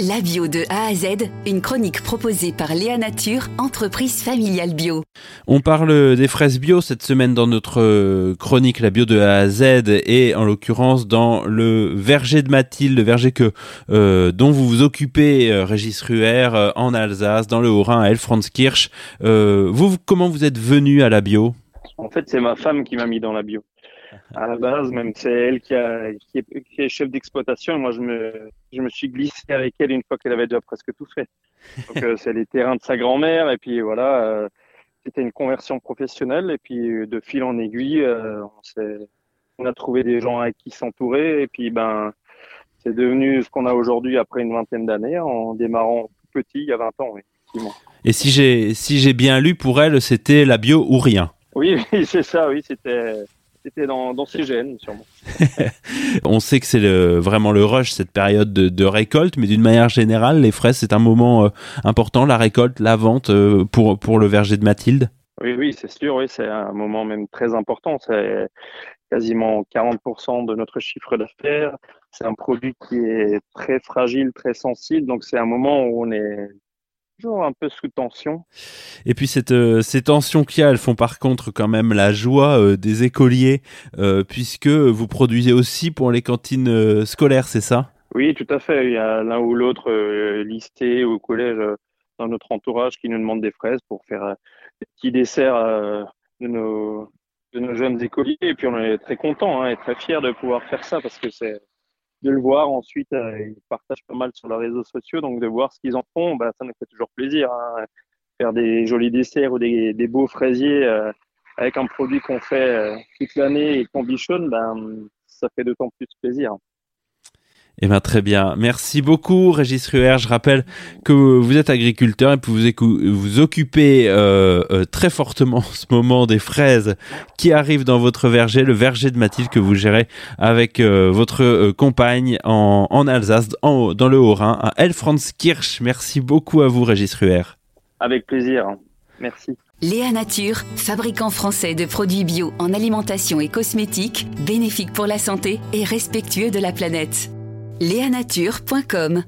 La bio de A à Z, une chronique proposée par Léa Nature, entreprise familiale bio. On parle des fraises bio cette semaine dans notre euh, chronique La bio de A à Z et en l'occurrence dans le verger de Mathilde, le verger que euh, dont vous vous occupez, euh, Régis Ruher, euh, en Alsace, dans le Haut-Rhin, à Elfranskirch. Euh, vous, comment vous êtes venu à la bio? En fait, c'est ma femme qui m'a mis dans la bio. À la base, même c'est elle qui, a, qui, est, qui est chef d'exploitation. Moi, je me, je me suis glissé avec elle une fois qu'elle avait déjà presque tout fait. Donc, euh, c'est les terrains de sa grand-mère. Et puis voilà, euh, c'était une conversion professionnelle. Et puis euh, de fil en aiguille, euh, on, a trouvé des gens avec qui s'entourer. Et puis ben, c'est devenu ce qu'on a aujourd'hui après une vingtaine d'années, en démarrant tout petit il y a 20 ans. Oui, effectivement. Et si j'ai si j'ai bien lu pour elle, c'était la bio ou rien. Oui, oui, c'est ça. Oui, c'était c'était dans, dans ses gènes, sûrement. On sait que c'est le, vraiment le rush, cette période de, de récolte, mais d'une manière générale, les fraises, c'est un moment euh, important, la récolte, la vente euh, pour, pour le verger de Mathilde? Oui, oui, c'est sûr, oui, c'est un moment même très important. C'est quasiment 40% de notre chiffre d'affaires. C'est un produit qui est très fragile, très sensible, donc c'est un moment où on est toujours un peu sous tension. Et puis cette, euh, ces tensions qu'il y a, elles font par contre quand même la joie euh, des écoliers, euh, puisque vous produisez aussi pour les cantines scolaires, c'est ça? Oui, tout à fait. Il y a l'un ou l'autre ou au collège dans notre entourage qui nous demande des fraises pour faire des petits desserts de, nos, de nos jeunes écoliers. Et puis on est très content hein, et très fiers de pouvoir faire ça parce que c'est de le voir ensuite, euh, ils partagent pas mal sur leurs réseaux sociaux, donc de voir ce qu'ils en font, bah, ça nous fait toujours plaisir. hein. Faire des jolis desserts ou des, beaux fraisiers euh, avec un produit qu'on fait euh, toute l'année et qu'on bichonne, ben, ça fait d'autant plus plaisir. Eh bien, très bien. Merci beaucoup, Régis Ruher. Je rappelle que vous êtes agriculteur et que vous vous occupez euh, euh, très fortement en ce moment des fraises qui arrivent dans votre verger, le verger de Mathilde que vous gérez avec euh, votre euh, compagne en, en Alsace, en- dans le Haut-Rhin, à Elfranskirch. Merci beaucoup à vous, Régis Ruher. Avec plaisir. Merci. Léa Nature, fabricant français de produits bio en alimentation et cosmétiques, bénéfiques pour la santé et respectueux de la planète. Léanature.com